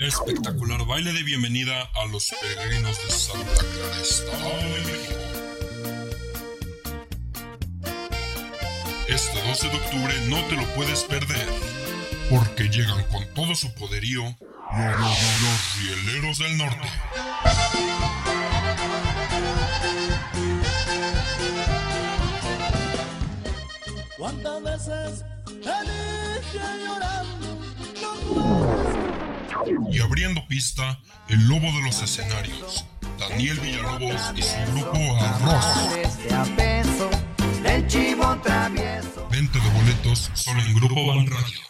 Espectacular baile de bienvenida a los peregrinos de Santa Clara, Estado de México. Este 12 de octubre no te lo puedes perder, porque llegan con todo su poderío los, rieleros del norte. ¿Cuántas veces? Y abriendo pista, el lobo de los escenarios, Daniel Villalobos y su grupo Arroz. Venta de boletos solo en Grupo Van Radio.